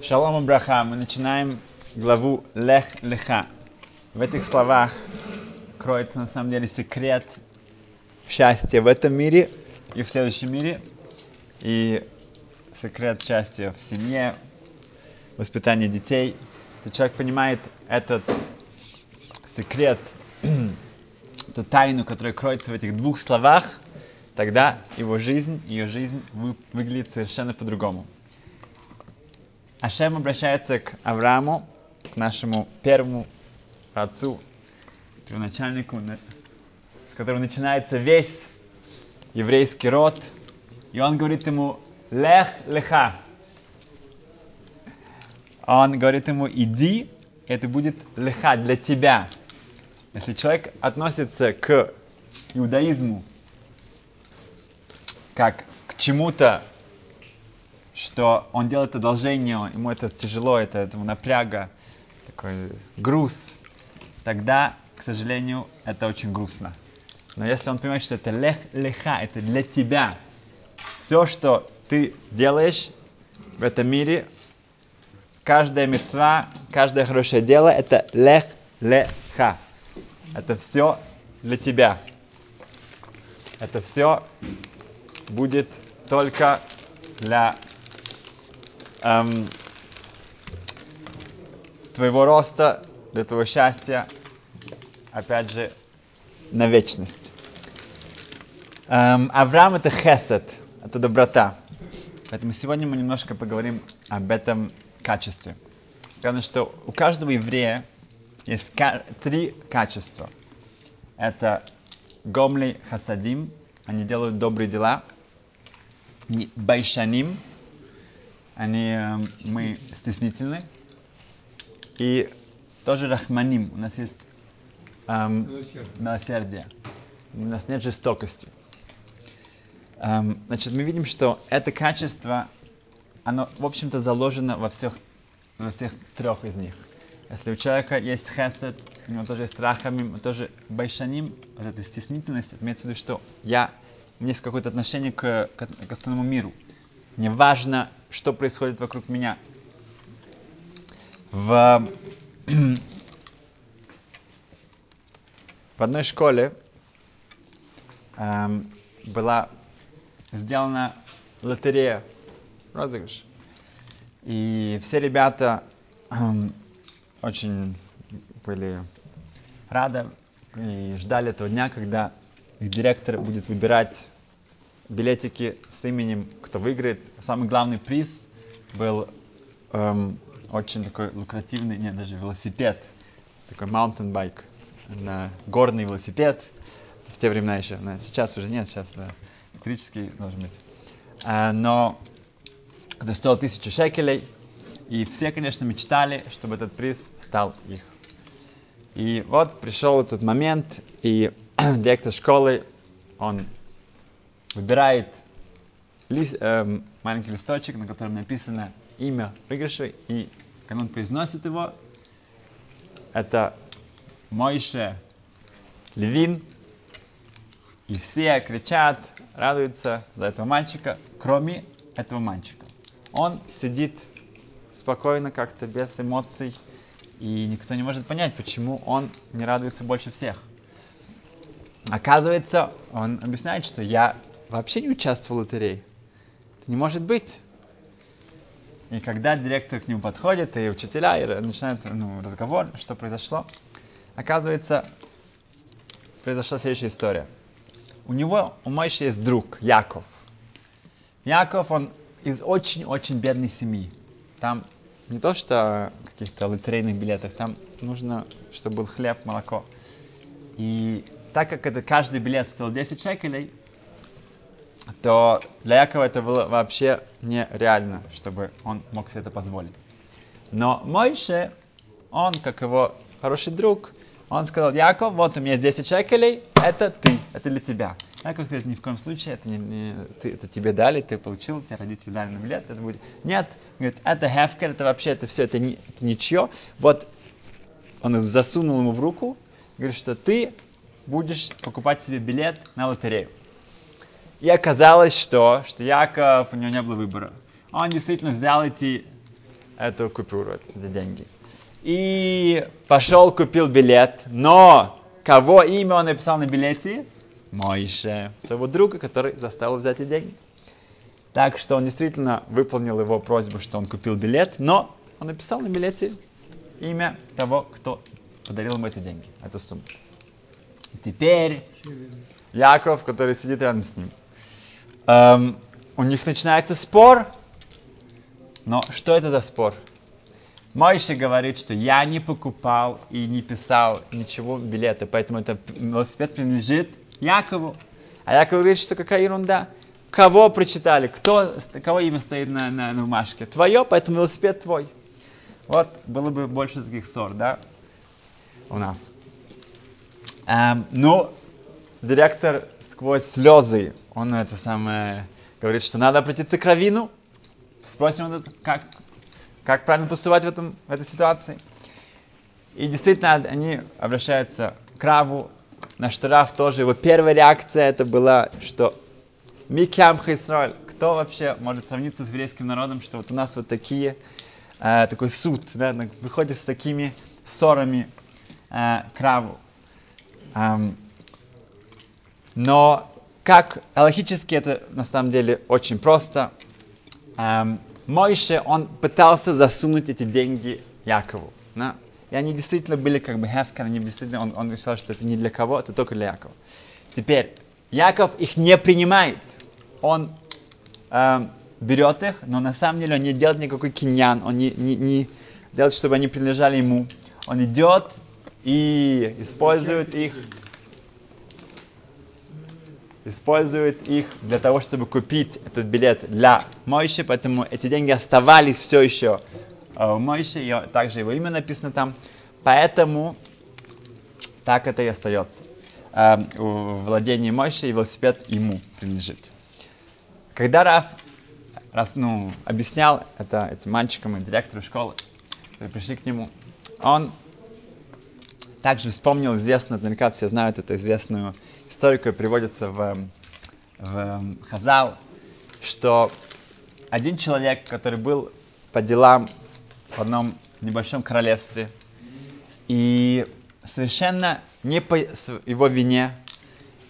Шалом Браха. Мы начинаем главу Лех Леха. В этих словах кроется на самом деле секрет счастья в этом мире и в следующем мире. И секрет счастья в семье, воспитании детей. Если человек понимает этот секрет, эту тайну, которая кроется в этих двух словах, тогда его жизнь, ее жизнь вы, выглядит совершенно по-другому. Ашем обращается к Аврааму, к нашему первому отцу, первоначальнику, с которого начинается весь еврейский род. И он говорит ему «Лех леха». Он говорит ему «Иди, это будет леха для тебя». Если человек относится к иудаизму как к чему-то, что он делает одолжение, ему это тяжело, это этому напряга, такой груз, тогда, к сожалению, это очень грустно. Но если он понимает, что это лех, леха, это для тебя, все, что ты делаешь в этом мире, каждая мецва, каждое хорошее дело, это лех, леха. Это все для тебя. Это все будет только для эм, твоего роста, для твоего счастья, опять же, на вечность. Эм, Авраам это хесед, это доброта. Поэтому сегодня мы немножко поговорим об этом качестве. Сказано, что у каждого еврея есть три качества. Это гомли хасадим, они делают добрые дела. Байшаним, они, э, мы стеснительны. И тоже рахманим, у нас есть эм, милосердие. У нас нет жестокости. Эм, значит, мы видим, что это качество, оно, в общем-то, заложено во всех, во всех трех из них. Если у человека есть хесед, у него тоже есть рахамим, тоже байшаним, вот эта стеснительность, это имеется в виду, что я, у меня есть какое-то отношение к, к, к остальному миру. Мне важно, что происходит вокруг меня. В, в одной школе эм, была сделана лотерея, розыгрыш. И все ребята эм, очень были рады и ждали этого дня, когда их директор будет выбирать билетики с именем, кто выиграет. Самый главный приз был эм, очень такой лукративный, нет, даже велосипед, такой mountain bike, на горный велосипед в те времена еще. Но сейчас уже нет, сейчас да, электрический должен быть. А, но это стоило тысячу шекелей, и все, конечно, мечтали, чтобы этот приз стал их. И вот пришел этот момент, и директор школы, он выбирает лист, эм, маленький листочек, на котором написано имя выигрыша, и когда он произносит его, это Мойше Левин, и все кричат, радуются за этого мальчика, кроме этого мальчика. Он сидит спокойно, как-то без эмоций, и никто не может понять, почему он не радуется больше всех. Оказывается, он объясняет, что я вообще не участвовал в лотерее. Это не может быть. И когда директор к нему подходит, и учителя, и начинается ну, разговор, что произошло, оказывается, произошла следующая история. У него, у Мойши есть друг, Яков. Яков, он из очень-очень бедной семьи. Там не то, что каких-то лотерейных билетах, там нужно, чтобы был хлеб, молоко. И так как это каждый билет стоил 10 шекелей, то для Якова это было вообще нереально, чтобы он мог себе это позволить. Но Мойше, он, как его хороший друг, он сказал, Яков, вот у меня есть 10 шекелей, это ты, это для тебя. Яков сказал, ни в коем случае, это, не, не, ты, это тебе дали, ты получил, тебе родители дали на билет, это будет... Нет, говорит, это хефкер, это вообще, это все, это, не, это ничего. Вот он засунул ему в руку, говорит, что ты будешь покупать себе билет на лотерею. И оказалось, что, что Яков, у него не было выбора. Он действительно взял эти эту купюру, эти деньги. И пошел, купил билет, но кого имя он написал на билете? Моише, своего друга, который заставил взять эти деньги. Так что он действительно выполнил его просьбу, что он купил билет, но он написал на билете имя того, кто подарил ему эти деньги, эту сумму. И теперь Яков, который сидит рядом с ним, эм, у них начинается спор. Но что это за спор? Мойши говорит, что я не покупал и не писал ничего билета, поэтому этот велосипед принадлежит Якову. А Яков говорит, что какая ерунда. Кого прочитали? Кто, кого имя стоит на, на, на бумажке? Твое, поэтому велосипед твой. Вот, было бы больше таких ссор, да, у нас. Эм, ну, директор сквозь слезы, он это самое, говорит, что надо обратиться к Равину, спросим, как, как правильно поступать в, этом, в этой ситуации. И действительно, они обращаются к Раву, на что Рав тоже, его первая реакция это была, что Микям Хисроль, кто вообще может сравниться с еврейским народом, что вот у нас вот такие, э, такой суд, да, выходит с такими ссорами э, к Раву. Эм, но как логически это на самом деле очень просто. Эм, Мойше, он пытался засунуть эти деньги Якову. Да? И они действительно были как бы хефкер, они действительно, он, он решил, что это не для кого, это только для Якова. Теперь, Яков их не принимает. Он э, берет их, но на самом деле он не делает никакой киньян, он не, не, не делает, чтобы они принадлежали ему. Он идет и использует их использует их для того, чтобы купить этот билет для Мойши, поэтому эти деньги оставались все еще э, у Мойши, и также его имя написано там, поэтому так это и остается. Э, в владении Мойши и велосипед ему принадлежит. Когда Раф раз, ну, объяснял это этим мальчикам и директору школы, пришли к нему, он также вспомнил известную, наверняка все знают эту известную историю, которая приводится в, в Хазал, что один человек, который был по делам в одном небольшом королевстве, и совершенно не по его вине,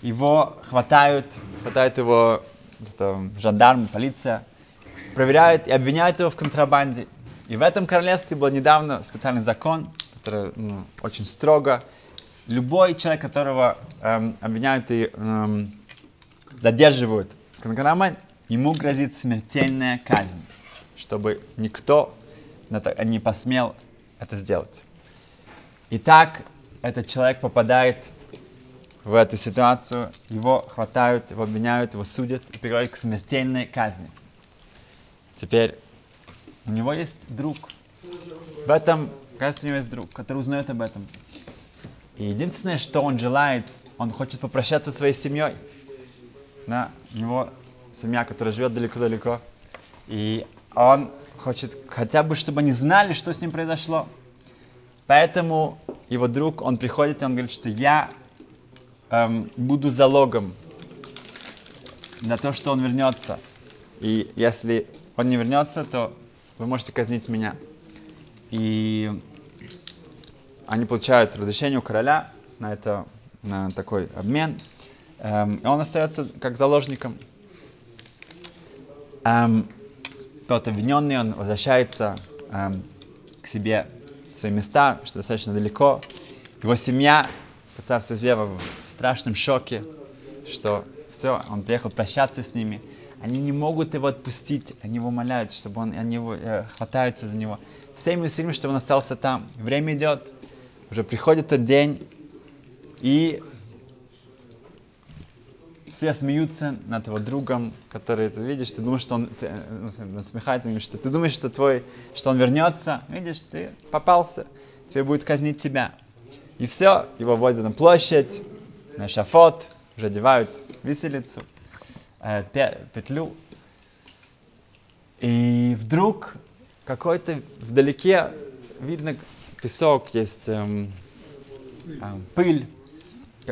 его хватают, хватают его это, жандарм, полиция, проверяют и обвиняют его в контрабанде. И в этом королевстве был недавно специальный закон, который ну, очень строго. Любой человек, которого эм, обвиняют и эм, задерживают в контрабанде, ему грозит смертельная казнь, чтобы никто не посмел это сделать. Итак, этот человек попадает в эту ситуацию, его хватают, его обвиняют, его судят и приводят к смертельной казни. Теперь у него есть друг. В этом Оказывается, у него есть друг, который узнает об этом. И единственное, что он желает, он хочет попрощаться со своей семьей. Да, у него семья, которая живет далеко-далеко. И он хочет хотя бы, чтобы они знали, что с ним произошло. Поэтому его друг, он приходит и он говорит, что я эм, буду залогом на то, что он вернется. И если он не вернется, то вы можете казнить меня. И они получают разрешение у короля на, это, на такой обмен, эм, и он остается как заложником. Эм, тот обвиненный, он возвращается эм, к себе в свои места, что достаточно далеко. Его семья, представьте себе, в страшном шоке, что все, он приехал прощаться с ними. Они не могут его отпустить, они его умоляют, чтобы он, они его, э, хватаются за него. Всеми усилиями, чтобы он остался там. Время идет, уже приходит тот день, и все смеются над его другом, который ты видишь, ты думаешь, что он ты, ну, насмехается, что ты думаешь, что твой, что он вернется, видишь, ты попался, тебе будет казнить тебя. И все, его возят на площадь, на шафот, уже одевают виселицу, э, петлю. И вдруг какой-то вдалеке видно песок, есть эм, эм, пыль,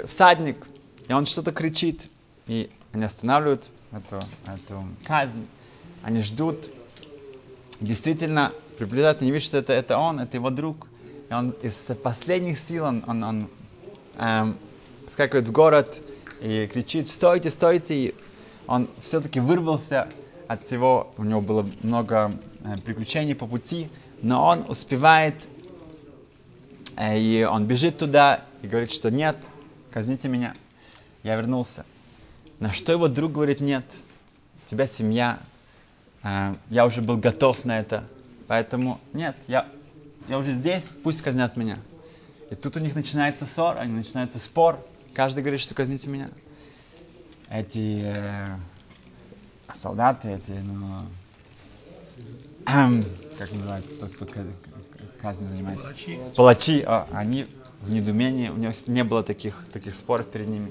всадник, и он что-то кричит. И они останавливают эту, эту казнь, они ждут. действительно, приближаются, они видят, что это, это он, это его друг. И он из последних сил, он, он, он эм, скакивает в город и кричит, стойте, стойте. И он все-таки вырвался от всего, у него было много э, приключений по пути, но он успевает, э, и он бежит туда и говорит, что нет, казните меня, я вернулся. На что его друг говорит, нет, у тебя семья, э, я уже был готов на это, поэтому нет, я, я уже здесь, пусть казнят меня. И тут у них начинается ссор, они начинается спор, каждый говорит, что казните меня. Эти э, солдаты, эти, ну, как называется, тот, кто казнью занимается? Палачи. Палачи, о, они в недумении, у них не было таких, таких споров перед ними.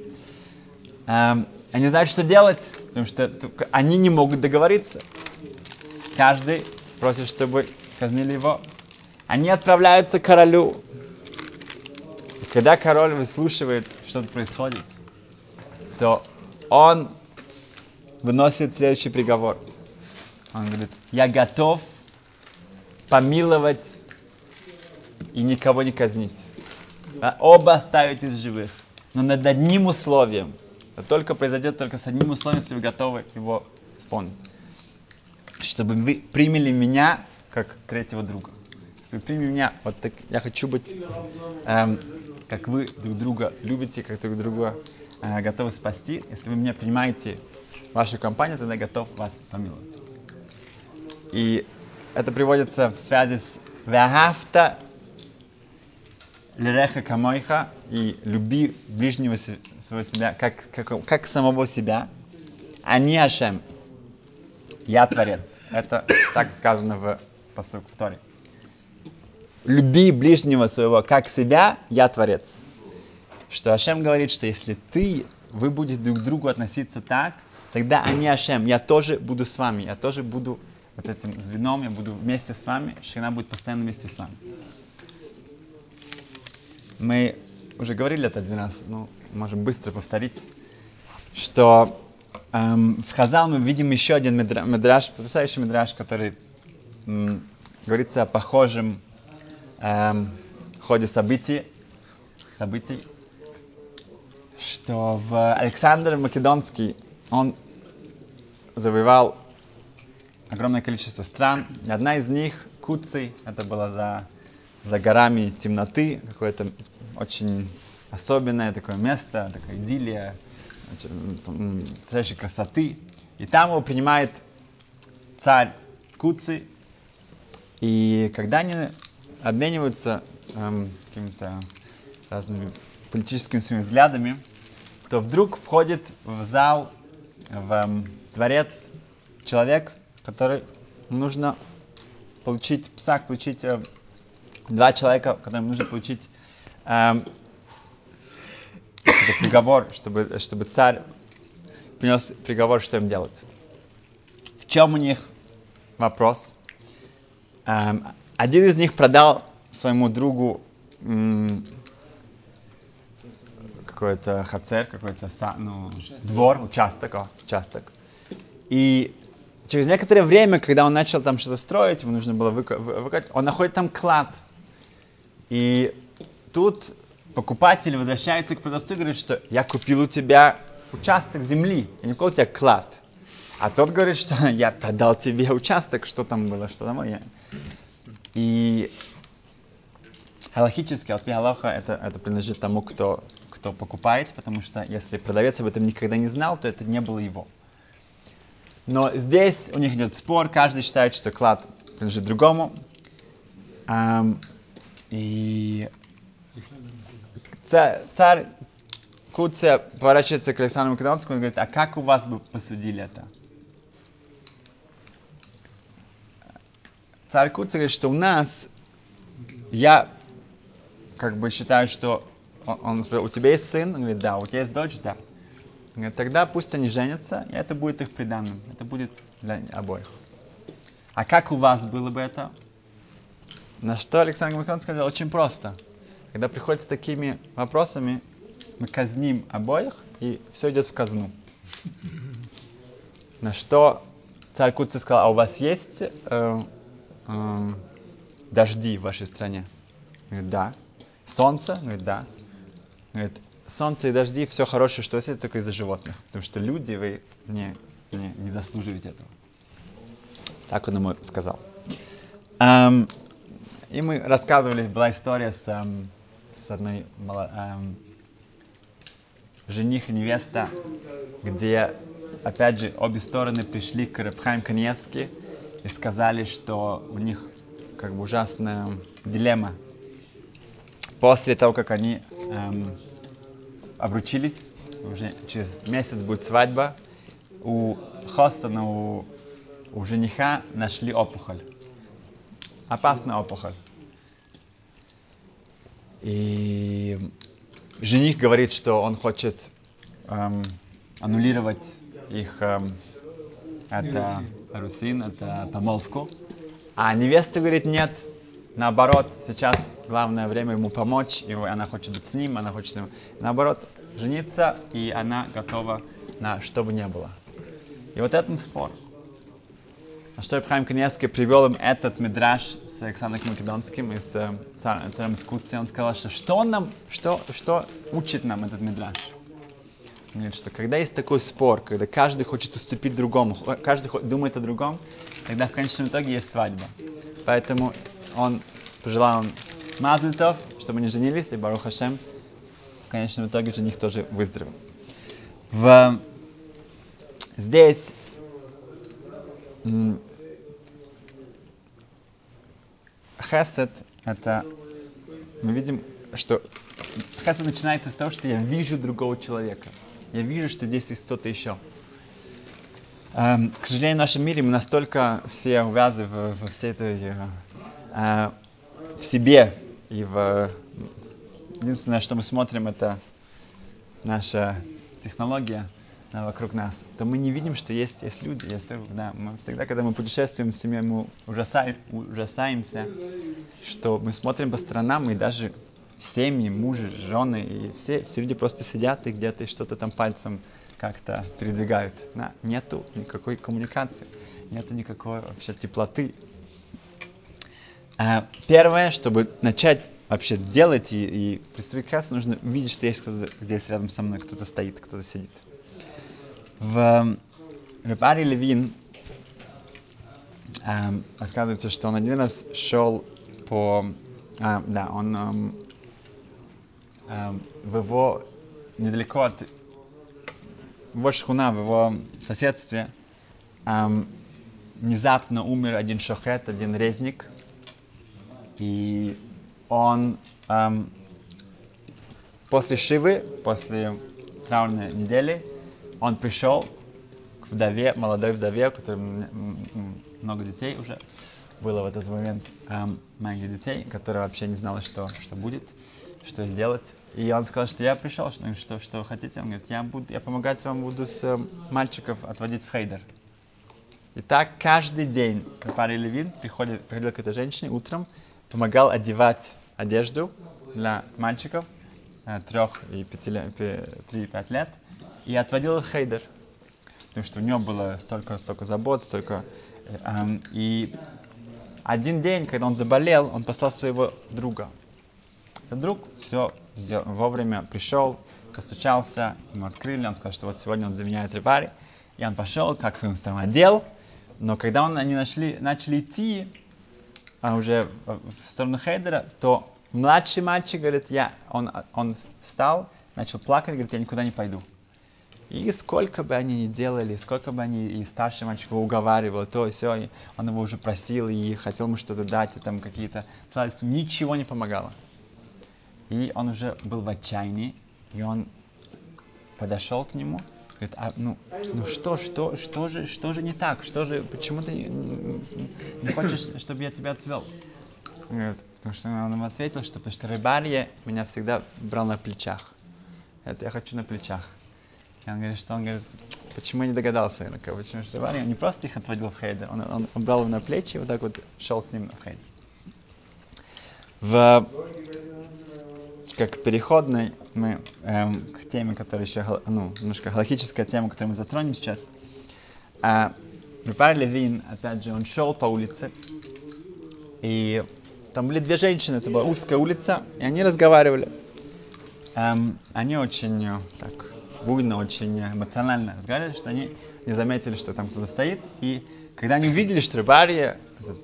Эм, они знают, что делать, потому что они не могут договориться. Каждый просит, чтобы казнили его. Они отправляются к королю. И когда король выслушивает, что происходит, то он выносит следующий приговор. Он говорит, я готов помиловать и никого не казнить. А оба оставить из живых. Но над одним условием. Это только произойдет только с одним условием, если вы готовы его исполнить. Чтобы вы приняли меня как третьего друга. Если вы примете меня, вот так, я хочу быть, эм, как вы друг друга любите, как друг друга э, готовы спасти. Если вы меня принимаете вашу компанию, тогда я готов вас помиловать. И это приводится в связи с «Вяхафта лиреха камойха» и «люби ближнего своего себя, как, как, как самого себя, а не Ашем». Я Творец. Это так сказано в посылку в Торе. Люби ближнего своего, как себя, я Творец. Что Ашем говорит, что если ты, вы будете друг к другу относиться так, тогда они Ашем, я тоже буду с вами, я тоже буду вот этим звеном, я буду вместе с вами, Шхина будет постоянно вместе с вами. Мы уже говорили это один раз, но можем быстро повторить, что эм, в Хазал мы видим еще один медра, медраж, потрясающий медраж, который м, говорится о похожем эм, ходе событий, событий, что в Александр Македонский он завоевал огромное количество стран. И одна из них, Куций, это было за, за горами темноты, какое-то очень особенное такое место, такая идиллия, настоящей красоты. И там его принимает царь Куций. И когда они обмениваются эм, какими-то разными политическими своими взглядами, то вдруг входит в зал в эм, дворец человек, который нужно получить, псак, получить э, два человека, которым нужно получить э, приговор, чтобы, чтобы царь принес приговор, что им делать. В чем у них вопрос? Эм, один из них продал своему другу какой-то хацер, какой-то ну, двор, участок, о, участок. И через некоторое время, когда он начал там что-то строить, ему нужно было выкопать, он находит там клад. И тут покупатель возвращается к продавцу и говорит, что я купил у тебя участок земли, я не купил у тебя клад. А тот говорит, что я продал тебе участок, что там было, что там было. И Халахически, от Аллаха, это, это принадлежит тому, кто, кто покупает, потому что если продавец об этом никогда не знал, то это не было его. Но здесь у них идет спор, каждый считает, что клад принадлежит другому. Um, и царь, царь Куция поворачивается к Александру Македонскому и говорит, а как у вас бы посудили это? Царь Куция говорит, что у нас, я как бы считают, что он, он у тебя есть сын? Он говорит, да. У тебя есть дочь? Да. Он говорит, тогда пусть они женятся, и это будет их приданным. Это будет для обоих. А как у вас было бы это? На что Александр Македон сказал, очень просто. Когда приходят с такими вопросами, мы казним обоих, и все идет в казну. На что царь Куци сказал, а у вас есть э, э, дожди в вашей стране? Говорит, да. Солнце? Говорит, да. Говорит, солнце и дожди, все хорошее, что есть, только из-за животных. Потому что люди, вы не, не, не заслуживаете этого. Так он ему сказал. Um, и мы рассказывали, была история с, um, с одной um, жених и невеста, где, опять же, обе стороны пришли к Рабхайм Каневски и сказали, что у них как бы ужасная дилемма. После того, как они эм, обручились, уже через месяц будет свадьба, у Хосана, у, у жениха нашли опухоль. Опасная опухоль. И жених говорит, что он хочет эм, аннулировать их эм, это русин, это помолвку. А невеста говорит, нет, наоборот, сейчас главное время ему помочь, и она хочет быть с ним, она хочет наоборот, жениться, и она готова на что бы ни было. И вот этом спор. А что Ибхайм Каневский привел им этот мидраж с Александром Македонским и с э, царем Скутси. Он сказал, что что он нам, что, что учит нам этот мидраж? Он говорит, что когда есть такой спор, когда каждый хочет уступить другому, каждый думает о другом, тогда в конечном итоге есть свадьба. Поэтому он пожелал Мазлитов, чтобы они женились, и Барух Хашем, в конечном итоге жених тоже выздоровел. В... Здесь Хесед — это... Мы видим, что хесед начинается с того, что я вижу другого человека. Я вижу, что здесь есть кто-то еще. Эм, к сожалению, в нашем мире мы настолько все увязаны в, в всей этой... Э, в себе и в... Единственное, что мы смотрим, это наша технология — вокруг нас, то мы не видим, что есть, есть люди. Есть, да, мы всегда, когда мы путешествуем с семьей, мы ужасаем, ужасаемся, что мы смотрим по сторонам, и даже семьи, мужи, жены, и все, все люди просто сидят и где-то что-то там пальцем как-то передвигают. Да, нету никакой коммуникации, нету никакой вообще теплоты. А первое, чтобы начать вообще делать и, и приступить к нужно увидеть, что есть кто-то здесь рядом со мной, кто-то стоит, кто-то сидит. В Репари Левин эм, рассказывается, что он один раз шел по... А, да, он эм, в его... недалеко от его шхуна, в его соседстве эм, внезапно умер один шохет, один резник. И он эм, после Шивы, после траурной недели, он пришел к вдове, молодой вдове, у которой много детей уже было в этот момент, эм, маленьких детей, которая вообще не знала, что, что будет, что сделать. И он сказал, что я пришел, что, что, что хотите. Он говорит, я, буду, я помогать вам буду с э, мальчиков отводить в хейдер. И так каждый день Пари Левин приходит, приходил к этой женщине утром, помогал одевать одежду для мальчиков трех и пяти, три и пять лет – и отводил хейдер. Потому что у него было столько, столько забот, столько... Эм, и один день, когда он заболел, он послал своего друга. Этот друг все сделал, вовремя пришел, постучался, ему открыли, он сказал, что вот сегодня он заменяет рыбари. И он пошел, как он там одел, но когда он, они нашли, начали идти а уже в сторону Хейдера, то младший мальчик говорит, я, он, он встал, начал плакать, говорит, я никуда не пойду. И сколько бы они ни делали, сколько бы они и старший мальчик его уговаривал, то и все, и он его уже просил и хотел ему что-то дать, и там какие-то... Ничего не помогало. И он уже был в отчаянии, и он подошел к нему, говорит, а, ну, ну что, что, что же, что же не так, что же, почему ты не, не хочешь, чтобы я тебя отвел? Говорит, потому что он ему ответил, что потому что рыбарье меня всегда брал на плечах. Это я хочу на плечах. И он говорит, что он говорит, почему я не догадался, почему Шривани, он не просто их отводил в хейдер, он, он, он брал его на плечи и вот так вот шел с ним в хейдер. В, как переходной мы эм, к теме, которая еще, ну, немножко галактическая тема, которую мы затронем сейчас. А, Рупар Левин, опять же, он шел по улице, и там были две женщины, это была узкая улица, и они разговаривали. Эм, они очень э, так буйно, очень эмоционально разговаривали, что они не заметили, что там кто-то стоит. И когда они увидели, что Рыбария,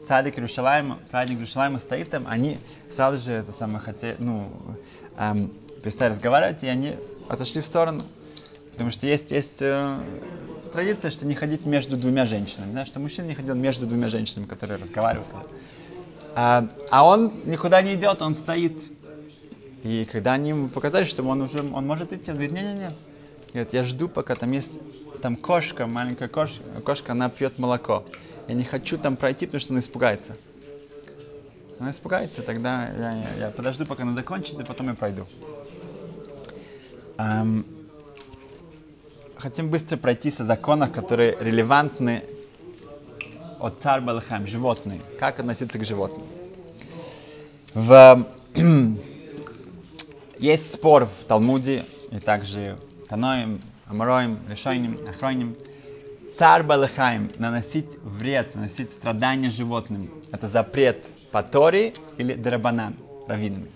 цадик Иерушалайма, праздник Иерушалайма стоит там, они сразу же это самое хотели, ну, эм, перестали разговаривать, и они отошли в сторону. Потому что есть, есть э, традиция, что не ходить между двумя женщинами, да, что мужчина не ходил между двумя женщинами, которые разговаривают. А, а он никуда не идет, он стоит. И когда они ему показали, что он уже он может идти, он говорит, не-не-не. Говорит, я жду, пока там есть там кошка, маленькая кошка, кошка, она пьет молоко. Я не хочу там пройти, потому что она испугается. Она испугается, тогда я, я, я подожду, пока она закончит, и потом я пройду. Эм, хотим быстро пройтись о законах, которые релевантны от царь Балахам, животные. Как относиться к животным? В... Есть спор в Талмуде, и также Таноим, Амароим, Решойним, Ахройним. Царь Балахаим наносить вред, наносить страдания животным. Это запрет по Торе или Драбанан, раввинами.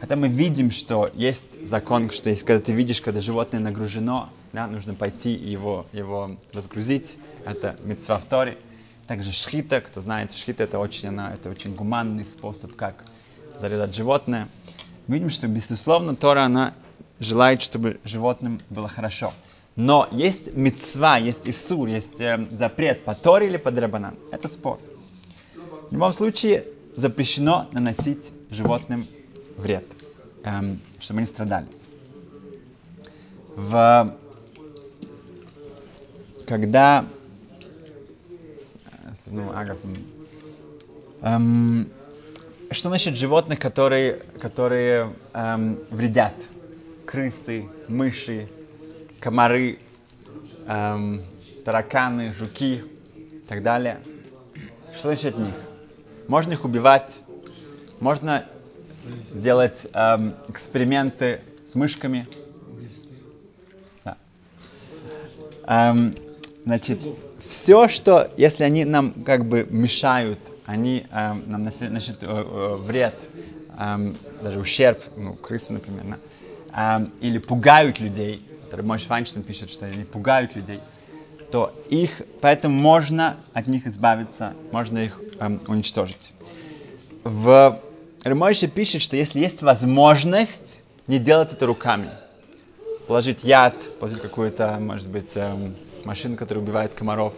Хотя мы видим, что есть закон, что есть, когда ты видишь, когда животное нагружено, да, нужно пойти его, его разгрузить. Это митцва Торе. Также шхита, кто знает, шхита это очень, она, это очень гуманный способ, как зарезать животное. Мы видим, что, безусловно, Тора, она желает, чтобы животным было хорошо. Но есть мецва, есть исур, есть э, запрет по Торе или по Драбанан. Это спор. В любом случае, запрещено наносить животным вред, эм, чтобы они страдали. В... Когда... Э, ну, эм, что насчет животных, которые, которые эм, вредят? Крысы, мыши, комары, эм, тараканы, жуки и так далее. Что насчет них? Можно их убивать, можно делать эм, эксперименты с мышками. Да. Эм, значит, все, что, если они нам как бы мешают, они эм, нам наносят э, э, вред, эм, даже ущерб, ну, крысы, например, да, эм, или пугают людей, Мой Файнштейн пишет, что они пугают людей, то их, поэтому можно от них избавиться, можно их эм, уничтожить. В Рамойша пишет, что если есть возможность не делать это руками, положить яд, положить какую-то, может быть, эм, машину, которая убивает комаров,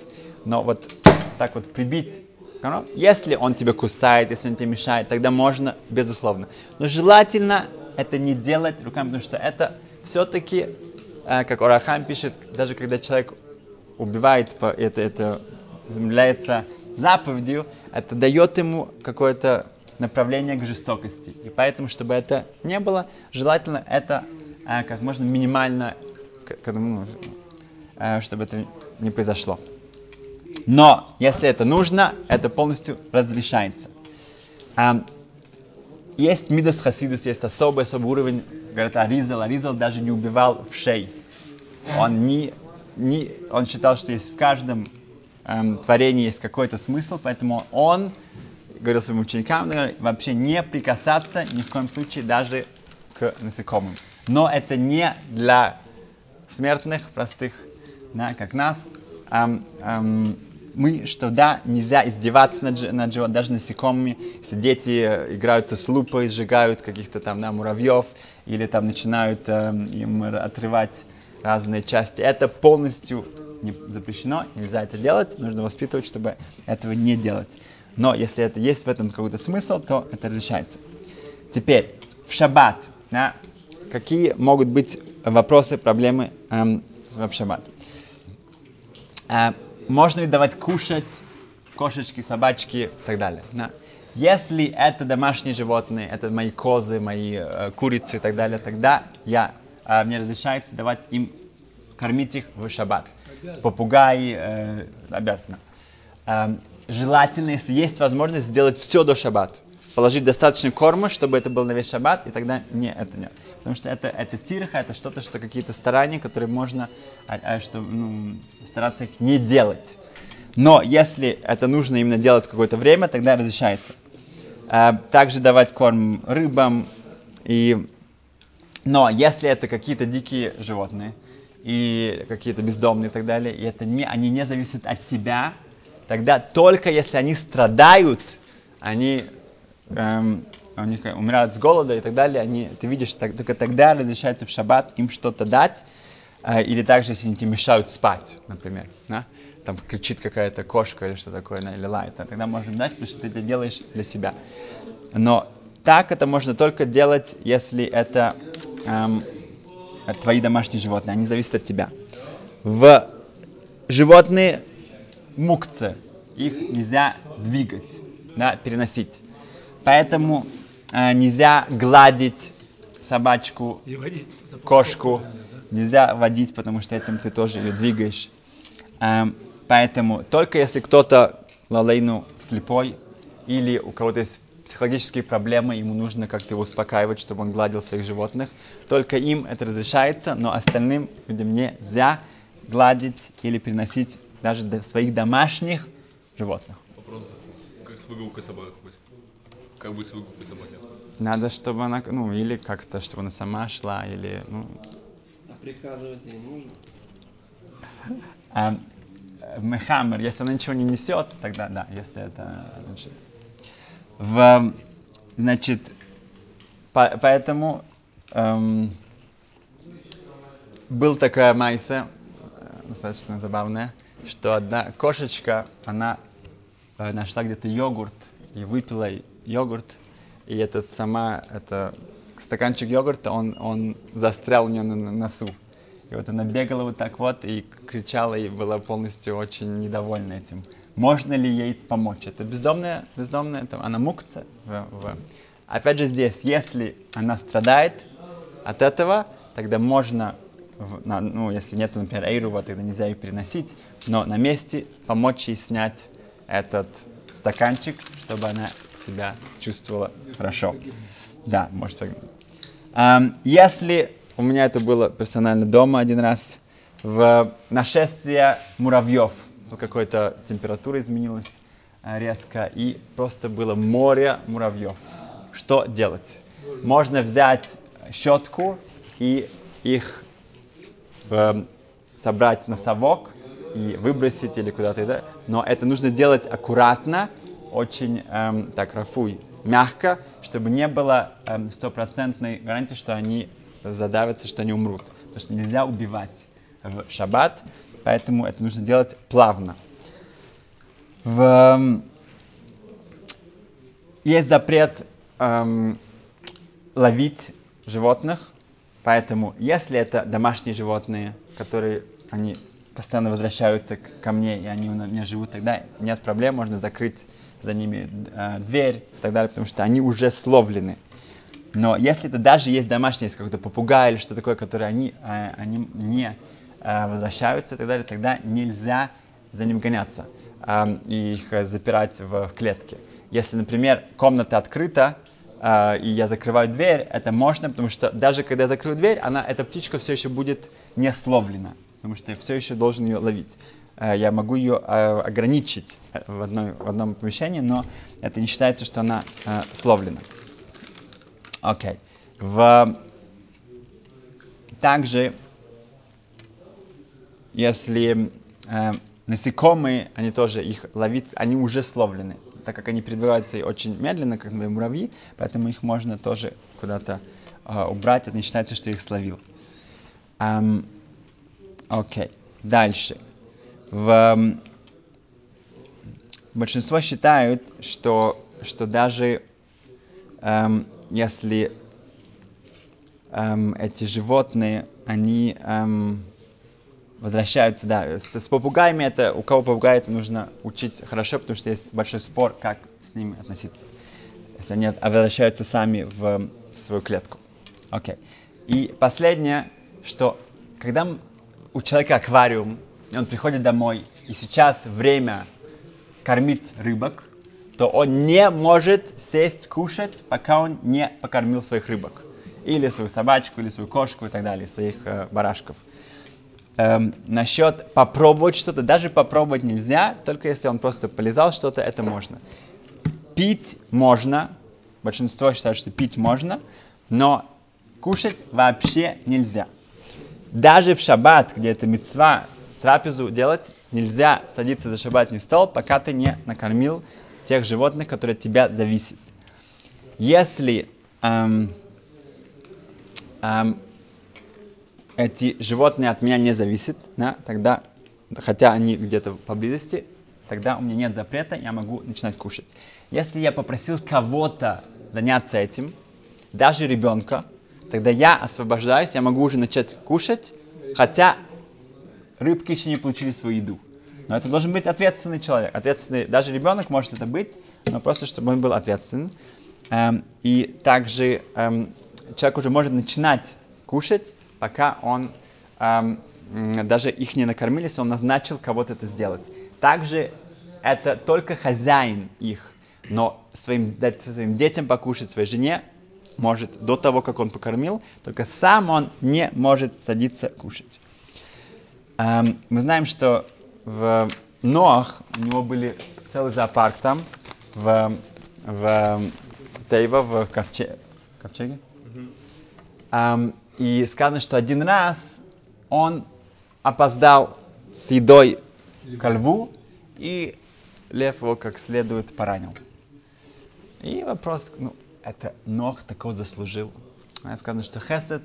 но вот так вот прибить комаров, если он тебя кусает, если он тебе мешает, тогда можно, безусловно. Но желательно это не делать руками, потому что это все-таки, э, как Орахам пишет, даже когда человек убивает, это, это является заповедью, это дает ему какое-то направление к жестокости. И поэтому, чтобы это не было, желательно это э, как можно минимально, как, ну, э, чтобы это не произошло. Но, если это нужно, это полностью разрешается. Э, есть Мидас Хасидус, есть особый, особый уровень, говорят, Аризал. Аризал даже не убивал в шей. Он, не, не, он считал, что есть в каждом эм, творении есть какой-то смысл, поэтому он говорил своим ученикам, вообще не прикасаться ни в коем случае даже к насекомым. Но это не для смертных, простых, да, как нас. Эм, эм, мы, что да, нельзя издеваться над, над животными, даже насекомыми. Если дети э, играются с лупой, сжигают каких-то там да, муравьев, или там начинают эм, им отрывать разные части, это полностью не запрещено, нельзя это делать, нужно воспитывать, чтобы этого не делать. Но если это есть в этом какой-то смысл, то это разрешается. Теперь, в шаббат, да, какие могут быть вопросы, проблемы эм, в шаббат? Э, можно ли давать кушать кошечки, собачки и так далее? Да. Если это домашние животные, это мои козы, мои э, курицы и так далее, тогда я, э, мне разрешается давать им, кормить их в шаббат. Попугаи э, обязательно. Эм, желательно, если есть возможность, сделать все до шаббат. Положить достаточно корма, чтобы это был на весь шаббат, и тогда не, это нет. Потому что это, это тирха, это что-то, что какие-то старания, которые можно а, а, что, ну, стараться их не делать. Но если это нужно именно делать какое-то время, тогда разрешается. Э, также давать корм рыбам. И... Но если это какие-то дикие животные, и какие-то бездомные и так далее, и это не, они не зависят от тебя, тогда только если они страдают, они эм, у них умирают с голода и так далее, они, ты видишь, так, только тогда разрешается в шаббат им что-то дать, э, или также, если они тебе мешают спать, например, да? там кричит какая-то кошка или что такое, или лает, тогда можем дать, потому что ты это делаешь для себя. Но так это можно только делать, если это эм, твои домашние животные, они зависят от тебя. В животные мукцы, их нельзя двигать, да, переносить. Поэтому э, нельзя гладить собачку, кошку, нельзя водить, потому что этим ты тоже ее двигаешь. Э, поэтому только если кто-то лалейну слепой или у кого-то есть психологические проблемы, ему нужно как-то его успокаивать, чтобы он гладил своих животных. Только им это разрешается, но остальным людям нельзя гладить или переносить даже своих домашних животных. Вопрос, как с выгулкой собак быть? Как быть с выгулкой собаки? Надо, чтобы она, ну, или как-то, чтобы она сама шла, или, ну... А приказывать ей нужно? А, мехамер, если она ничего не несет, тогда да, если это... Значит, в, значит, по, поэтому эм, был такая майса, э, достаточно забавная, что одна кошечка, она э, нашла где-то йогурт и выпила йогурт, и этот сама, это стаканчик йогурта, он, он застрял у нее на, на носу. И вот она бегала вот так вот и кричала, и была полностью очень недовольна этим можно ли ей помочь. Это бездомная, бездомная, это, она мукца. В, в. Опять же здесь, если она страдает от этого, тогда можно, на, ну, если нет, например, эйрува, тогда нельзя ее переносить, но на месте помочь ей снять этот стаканчик, чтобы она себя чувствовала хорошо. Да, может погибнуть. Um, если у меня это было персонально дома один раз, в нашествие муравьев – какая-то температура изменилась э, резко, и просто было море муравьев. Что делать? Можно взять щетку и их э, собрать на совок и выбросить или куда-то, да? но это нужно делать аккуратно, очень эм, так рафуй, мягко, чтобы не было эм, стопроцентной эм, гарантии, что они задавятся, что они умрут. Потому что нельзя убивать в шаббат, Поэтому это нужно делать плавно. В, эм, есть запрет эм, ловить животных, поэтому если это домашние животные, которые они постоянно возвращаются ко мне, и они у меня живут, тогда нет проблем, можно закрыть за ними э, дверь и так далее, потому что они уже словлены. Но если это даже есть домашний, есть какой-то попугай или что такое, которое они, э, они не Э, возвращаются и так далее, тогда нельзя за ним гоняться э, и их запирать в, клетке. Если, например, комната открыта, э, и я закрываю дверь, это можно, потому что даже когда я закрою дверь, она, эта птичка все еще будет не словлена, потому что я все еще должен ее ловить. Я могу ее ограничить в, одной, в одном помещении, но это не считается, что она словлена. Окей. Okay. В... Также если э, насекомые, они тоже их ловить, они уже словлены, так как они передвигаются очень медленно, как например, муравьи, поэтому их можно тоже куда-то э, убрать, это не считается, что их словил. Эм, окей, дальше. В, большинство считают, что, что даже эм, если эм, эти животные, они эм, возвращаются, да, с, с попугаями это, у кого попугай, это нужно учить хорошо, потому что есть большой спор, как с ними относиться, если они возвращаются сами в, в свою клетку. Окей. Okay. И последнее, что когда у человека аквариум, и он приходит домой, и сейчас время кормить рыбок, то он не может сесть кушать, пока он не покормил своих рыбок. Или свою собачку, или свою кошку и так далее, своих э, барашков эм, насчет попробовать что-то. Даже попробовать нельзя, только если он просто полезал что-то, это можно. пить можно, большинство считает, что пить можно, но кушать вообще нельзя. Даже в шаббат, где это мецва, трапезу делать, нельзя садиться за шаббатный стол, пока ты не накормил тех животных, которые от тебя зависят. Если эм, эм, эти животные от меня не зависят, да, тогда, хотя они где-то поблизости, тогда у меня нет запрета, я могу начинать кушать. Если я попросил кого-то заняться этим, даже ребенка, тогда я освобождаюсь, я могу уже начать кушать, хотя рыбки еще не получили свою еду. Но это должен быть ответственный человек. Ответственный, даже ребенок может это быть, но просто чтобы он был ответственен. Эм, и также эм, человек уже может начинать кушать, пока он эм, даже их не накормили, если он назначил кого-то это сделать. Также это только хозяин их, но своим, дать своим детям покушать, своей жене может до того, как он покормил, только сам он не может садиться кушать. Эм, мы знаем, что в Ноах у него были целый зоопарк там, в, в Тейва, в ковче, ковчеге. Эм, и сказано, что один раз он опоздал с едой ко льву, и лев его как следует поранил. И вопрос, ну, это Нох такого заслужил. Сказано, что Хесед,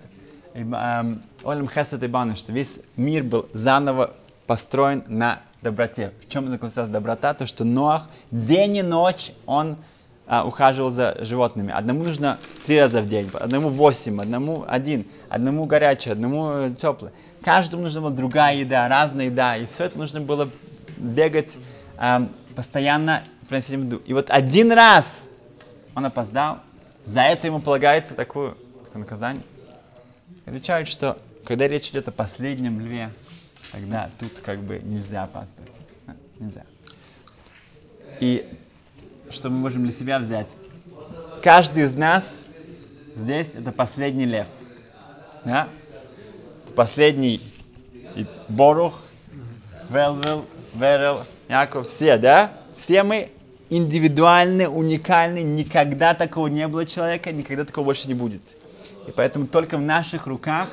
Олем Хесед и Баны, что весь мир был заново построен на доброте. В чем заключалась доброта? То, что Ноах день и ночь он а, ухаживал за животными. Одному нужно три раза в день, одному восемь, одному один, одному горячий, одному э, теплый. Каждому нужна была другая еда, разная еда, и все это нужно было бегать а, постоянно приносить еду. И вот один раз он опоздал, за это ему полагается такое, такое наказание. Отвечают, что когда речь идет о последнем льве, тогда тут как бы нельзя опаздывать. Нельзя. И что мы можем для себя взять? Каждый из нас здесь это последний лев. Да? Это последний и Борух, Велвел, Верел, Яков, все, да? Все мы индивидуальны, уникальны, никогда такого не было человека, никогда такого больше не будет. И поэтому только в наших руках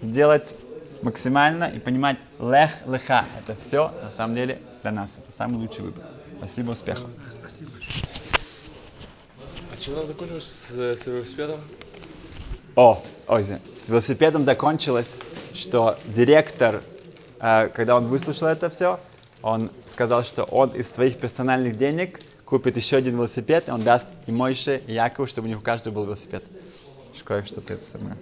сделать максимально и понимать лех леха. Это все на самом деле для нас. Это самый лучший выбор. Спасибо, успехов. Спасибо. А чем нам закончилось с, с велосипедом? О, ой, с велосипедом закончилось, что директор, э, когда он выслушал это все, он сказал, что он из своих персональных денег купит еще один велосипед, и он даст и Мойше, и Якову, чтобы у них у каждого был велосипед. Шкоя, что-то это самое.